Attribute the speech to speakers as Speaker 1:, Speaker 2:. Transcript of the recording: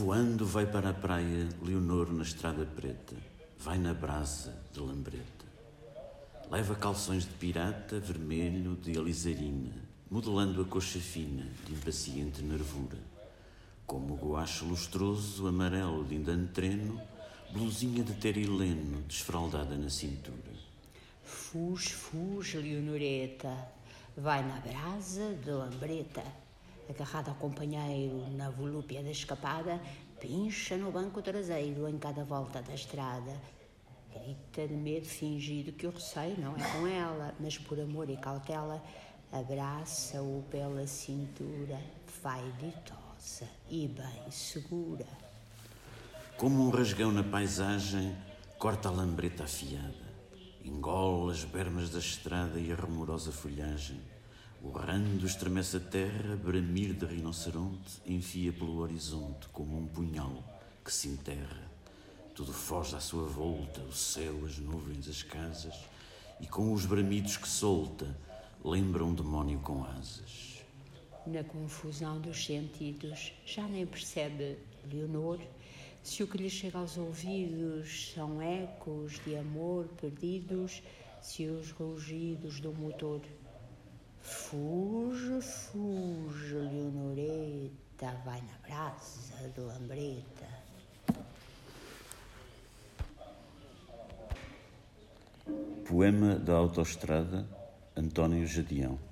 Speaker 1: Voando vai para a praia Leonor na estrada preta, vai na brasa de lambreta. Leva calções de pirata, vermelho de alizarina, modelando a coxa fina de impaciente nervura. Como guache lustroso, amarelo de indano treno, blusinha de terileno desfraldada na cintura.
Speaker 2: Fuz, fuz, Leonoreta, vai na brasa de lambreta agarrada ao companheiro na volúpia da escapada, pincha no banco traseiro em cada volta da estrada. Grita de medo fingido que o receio não é com ela, mas por amor e cautela, abraça-o pela cintura, vai ditosa e bem segura.
Speaker 1: Como um rasgão na paisagem, corta a lambreta afiada, engole as bermas da estrada e a rumorosa folhagem o rando estremece a terra, bramir de rinoceronte, enfia pelo horizonte como um punhal que se enterra. Tudo foge à sua volta, o céu, as nuvens, as casas, e com os bramidos que solta, lembra um demónio com asas.
Speaker 2: Na confusão dos sentidos, já nem percebe Leonor se o que lhe chega aos ouvidos são ecos de amor perdidos, se os rugidos do motor Fuge, fuge, Leonoreta, vai na brasa do Lambreta.
Speaker 1: Poema da Autoestrada, António Jadião.